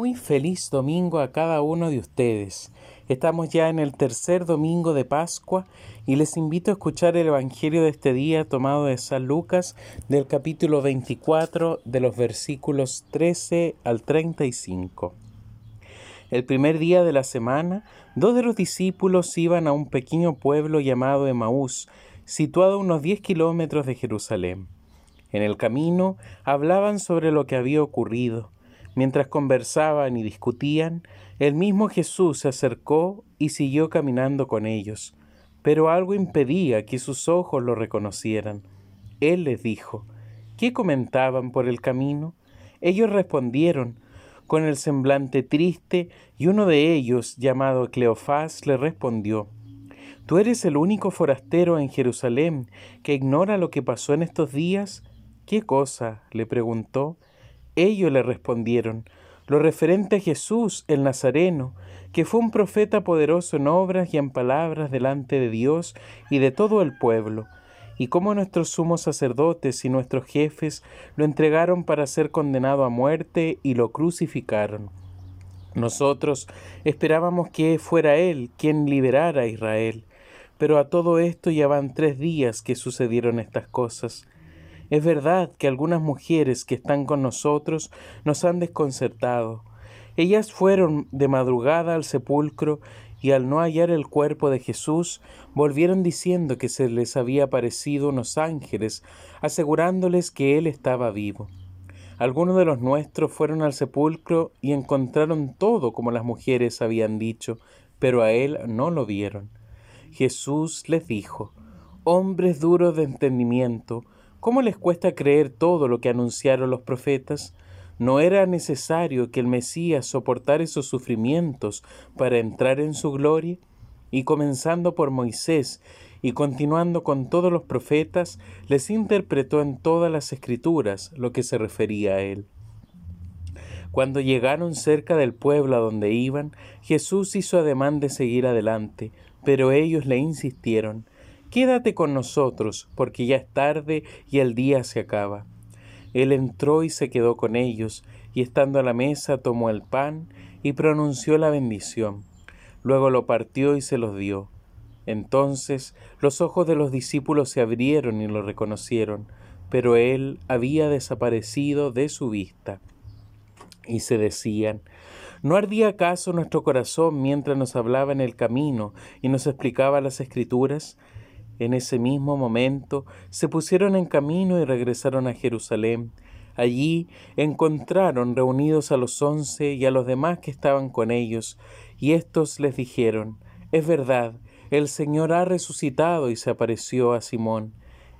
Muy feliz domingo a cada uno de ustedes. Estamos ya en el tercer domingo de Pascua y les invito a escuchar el Evangelio de este día tomado de San Lucas del capítulo 24 de los versículos 13 al 35. El primer día de la semana, dos de los discípulos iban a un pequeño pueblo llamado Emaús, situado a unos 10 kilómetros de Jerusalén. En el camino hablaban sobre lo que había ocurrido Mientras conversaban y discutían, el mismo Jesús se acercó y siguió caminando con ellos, pero algo impedía que sus ojos lo reconocieran. Él les dijo, ¿qué comentaban por el camino? Ellos respondieron, con el semblante triste, y uno de ellos, llamado Cleofás, le respondió, ¿Tú eres el único forastero en Jerusalén que ignora lo que pasó en estos días? ¿Qué cosa? le preguntó. Ellos le respondieron, lo referente a Jesús el Nazareno, que fue un profeta poderoso en obras y en palabras delante de Dios y de todo el pueblo, y cómo nuestros sumos sacerdotes y nuestros jefes lo entregaron para ser condenado a muerte y lo crucificaron. Nosotros esperábamos que fuera Él quien liberara a Israel, pero a todo esto ya van tres días que sucedieron estas cosas. Es verdad que algunas mujeres que están con nosotros nos han desconcertado. Ellas fueron de madrugada al sepulcro y al no hallar el cuerpo de Jesús, volvieron diciendo que se les había aparecido unos ángeles, asegurándoles que Él estaba vivo. Algunos de los nuestros fueron al sepulcro y encontraron todo como las mujeres habían dicho, pero a Él no lo vieron. Jesús les dijo, Hombres duros de entendimiento, ¿Cómo les cuesta creer todo lo que anunciaron los profetas? ¿No era necesario que el Mesías soportara esos sufrimientos para entrar en su gloria? Y comenzando por Moisés y continuando con todos los profetas, les interpretó en todas las escrituras lo que se refería a él. Cuando llegaron cerca del pueblo a donde iban, Jesús hizo ademán de seguir adelante, pero ellos le insistieron, Quédate con nosotros, porque ya es tarde y el día se acaba. Él entró y se quedó con ellos, y estando a la mesa tomó el pan y pronunció la bendición. Luego lo partió y se los dio. Entonces los ojos de los discípulos se abrieron y lo reconocieron, pero él había desaparecido de su vista. Y se decían, ¿no ardía acaso nuestro corazón mientras nos hablaba en el camino y nos explicaba las escrituras? En ese mismo momento se pusieron en camino y regresaron a Jerusalén. Allí encontraron reunidos a los once y a los demás que estaban con ellos, y éstos les dijeron, Es verdad, el Señor ha resucitado y se apareció a Simón.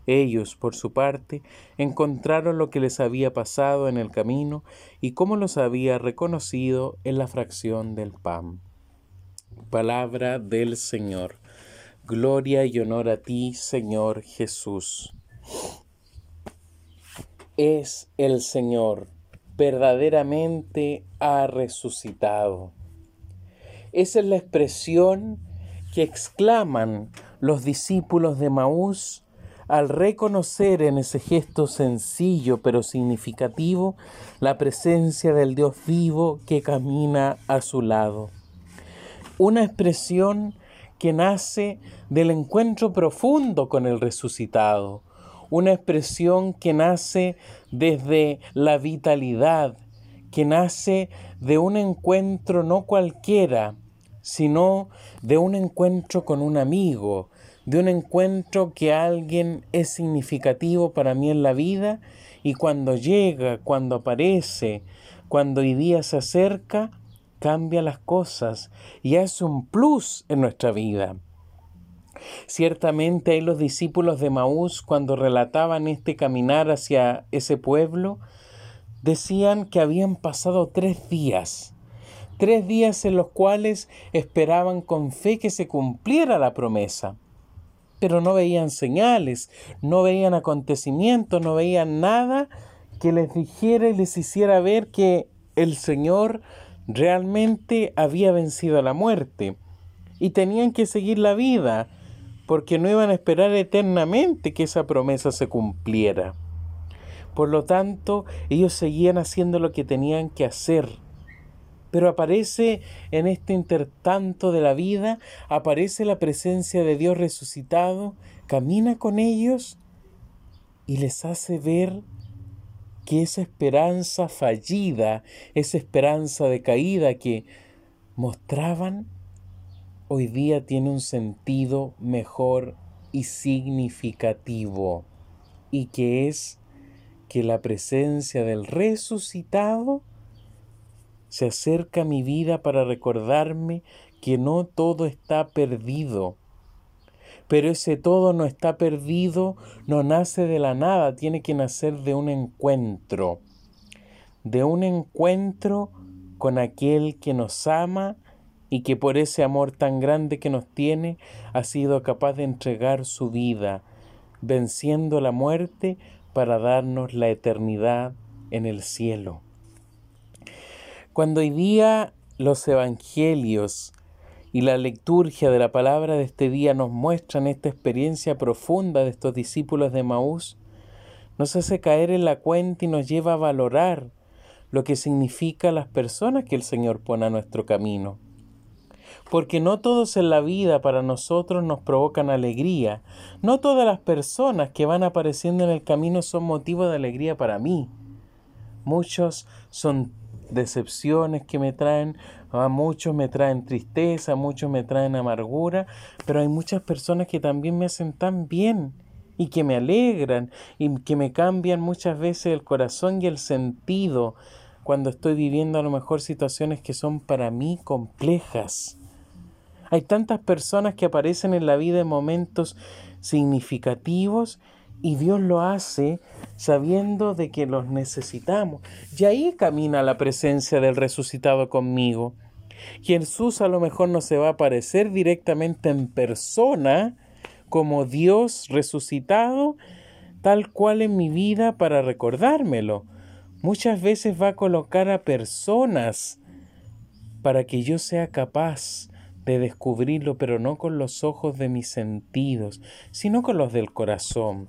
Ellos, por su parte, encontraron lo que les había pasado en el camino y cómo los había reconocido en la fracción del pan. Palabra del Señor. Gloria y honor a ti, Señor Jesús. Es el Señor, verdaderamente ha resucitado. Esa es la expresión que exclaman los discípulos de Maús al reconocer en ese gesto sencillo pero significativo la presencia del Dios vivo que camina a su lado. Una expresión que nace del encuentro profundo con el resucitado, una expresión que nace desde la vitalidad, que nace de un encuentro no cualquiera, sino de un encuentro con un amigo, de un encuentro que alguien es significativo para mí en la vida y cuando llega, cuando aparece, cuando hoy día se acerca, cambia las cosas y es un plus en nuestra vida. Ciertamente hay los discípulos de Maús cuando relataban este caminar hacia ese pueblo, decían que habían pasado tres días, tres días en los cuales esperaban con fe que se cumpliera la promesa, pero no veían señales, no veían acontecimientos, no veían nada que les dijera y les hiciera ver que el Señor realmente había vencido la muerte y tenían que seguir la vida porque no iban a esperar eternamente que esa promesa se cumpliera. Por lo tanto, ellos seguían haciendo lo que tenían que hacer, Pero aparece en este intertanto de la vida, aparece la presencia de Dios resucitado, camina con ellos y les hace ver que esa esperanza fallida, esa esperanza de caída que mostraban, hoy día tiene un sentido mejor y significativo, y que es que la presencia del resucitado se acerca a mi vida para recordarme que no todo está perdido. Pero ese todo no está perdido, no nace de la nada, tiene que nacer de un encuentro, de un encuentro con aquel que nos ama y que por ese amor tan grande que nos tiene ha sido capaz de entregar su vida, venciendo la muerte para darnos la eternidad en el cielo. Cuando hoy día los evangelios y la liturgia de la palabra de este día nos muestran esta experiencia profunda de estos discípulos de Maús, nos hace caer en la cuenta y nos lleva a valorar lo que significa las personas que el Señor pone a nuestro camino. Porque no todos en la vida para nosotros nos provocan alegría, no todas las personas que van apareciendo en el camino son motivo de alegría para mí. Muchos son decepciones que me traen, a muchos me traen tristeza, muchos me traen amargura, pero hay muchas personas que también me hacen tan bien y que me alegran y que me cambian muchas veces el corazón y el sentido cuando estoy viviendo a lo mejor situaciones que son para mí complejas. Hay tantas personas que aparecen en la vida en momentos significativos y Dios lo hace sabiendo de que los necesitamos. Y ahí camina la presencia del resucitado conmigo. Jesús a lo mejor no se va a aparecer directamente en persona como Dios resucitado, tal cual en mi vida para recordármelo. Muchas veces va a colocar a personas para que yo sea capaz de descubrirlo, pero no con los ojos de mis sentidos, sino con los del corazón,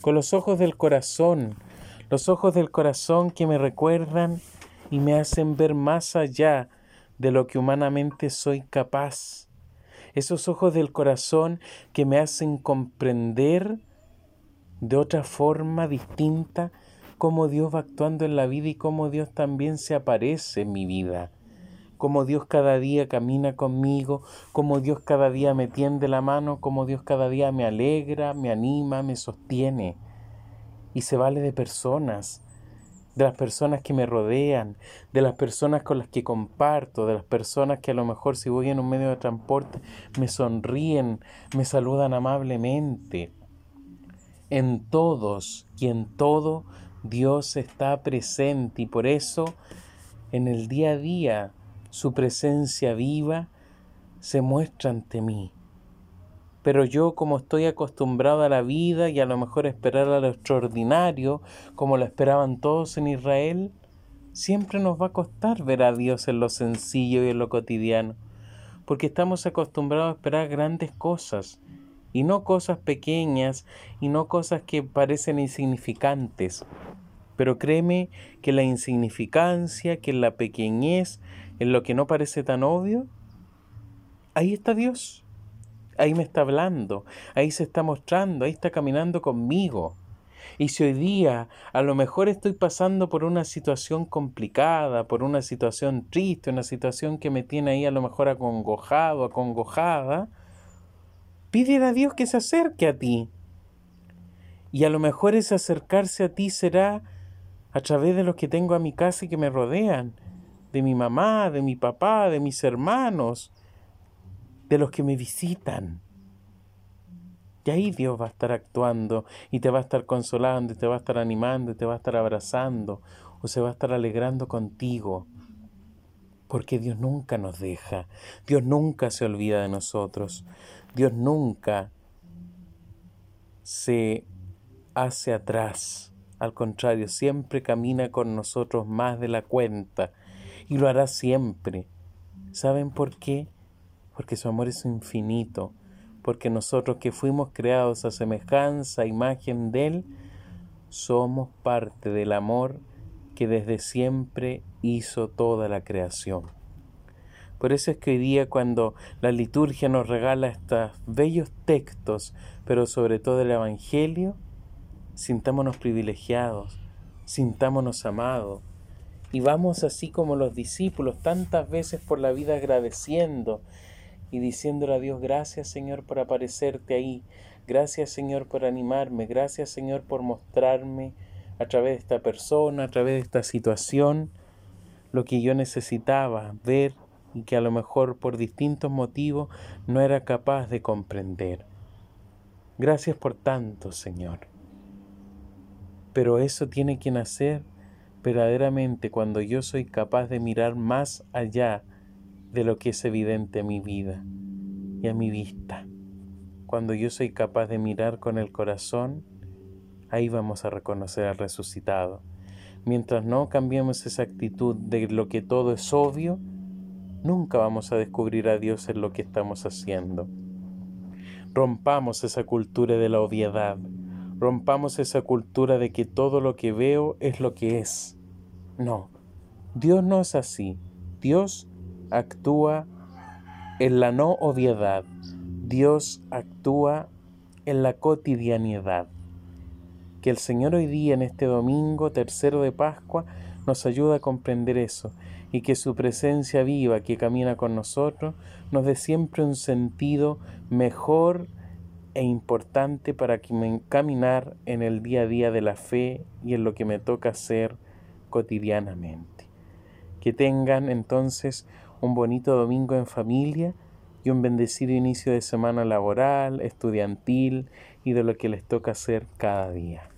con los ojos del corazón, los ojos del corazón que me recuerdan y me hacen ver más allá de lo que humanamente soy capaz. Esos ojos del corazón que me hacen comprender de otra forma distinta cómo Dios va actuando en la vida y cómo Dios también se aparece en mi vida cómo Dios cada día camina conmigo, cómo Dios cada día me tiende la mano, cómo Dios cada día me alegra, me anima, me sostiene. Y se vale de personas, de las personas que me rodean, de las personas con las que comparto, de las personas que a lo mejor si voy en un medio de transporte me sonríen, me saludan amablemente. En todos y en todo Dios está presente y por eso en el día a día su presencia viva se muestra ante mí. Pero yo como estoy acostumbrado a la vida y a lo mejor esperar a lo extraordinario, como lo esperaban todos en Israel, siempre nos va a costar ver a Dios en lo sencillo y en lo cotidiano, porque estamos acostumbrados a esperar grandes cosas, y no cosas pequeñas, y no cosas que parecen insignificantes. Pero créeme que la insignificancia, que la pequeñez, en lo que no parece tan obvio, ahí está Dios. Ahí me está hablando, ahí se está mostrando, ahí está caminando conmigo. Y si hoy día a lo mejor estoy pasando por una situación complicada, por una situación triste, una situación que me tiene ahí a lo mejor acongojado, acongojada, pídele a Dios que se acerque a ti. Y a lo mejor ese acercarse a ti será a través de los que tengo a mi casa y que me rodean, de mi mamá, de mi papá, de mis hermanos, de los que me visitan. Y ahí Dios va a estar actuando y te va a estar consolando, y te va a estar animando, y te va a estar abrazando, o se va a estar alegrando contigo. Porque Dios nunca nos deja, Dios nunca se olvida de nosotros, Dios nunca se hace atrás. Al contrario, siempre camina con nosotros más de la cuenta y lo hará siempre. ¿Saben por qué? Porque su amor es infinito, porque nosotros que fuimos creados a semejanza, imagen de Él, somos parte del amor que desde siempre hizo toda la creación. Por eso es que hoy día cuando la liturgia nos regala estos bellos textos, pero sobre todo el Evangelio, sintámonos privilegiados, sintámonos amados, y vamos así como los discípulos tantas veces por la vida agradeciendo y diciéndole a Dios, gracias Señor por aparecerte ahí, gracias Señor por animarme, gracias Señor por mostrarme a través de esta persona, a través de esta situación, lo que yo necesitaba ver y que a lo mejor por distintos motivos no era capaz de comprender. Gracias por tanto, Señor. Pero eso tiene que nacer verdaderamente cuando yo soy capaz de mirar más allá de lo que es evidente a mi vida y a mi vista. Cuando yo soy capaz de mirar con el corazón, ahí vamos a reconocer al resucitado. Mientras no cambiemos esa actitud de lo que todo es obvio, nunca vamos a descubrir a Dios en lo que estamos haciendo. Rompamos esa cultura de la obviedad, rompamos esa cultura de que todo lo que veo es lo que es. No, Dios no es así. Dios actúa en la no obviedad. Dios actúa en la cotidianidad. Que el Señor hoy día, en este domingo tercero de Pascua, nos ayude a comprender eso y que su presencia viva que camina con nosotros nos dé siempre un sentido mejor e importante para caminar en el día a día de la fe y en lo que me toca hacer cotidianamente. Que tengan entonces un bonito domingo en familia y un bendecido inicio de semana laboral, estudiantil y de lo que les toca hacer cada día.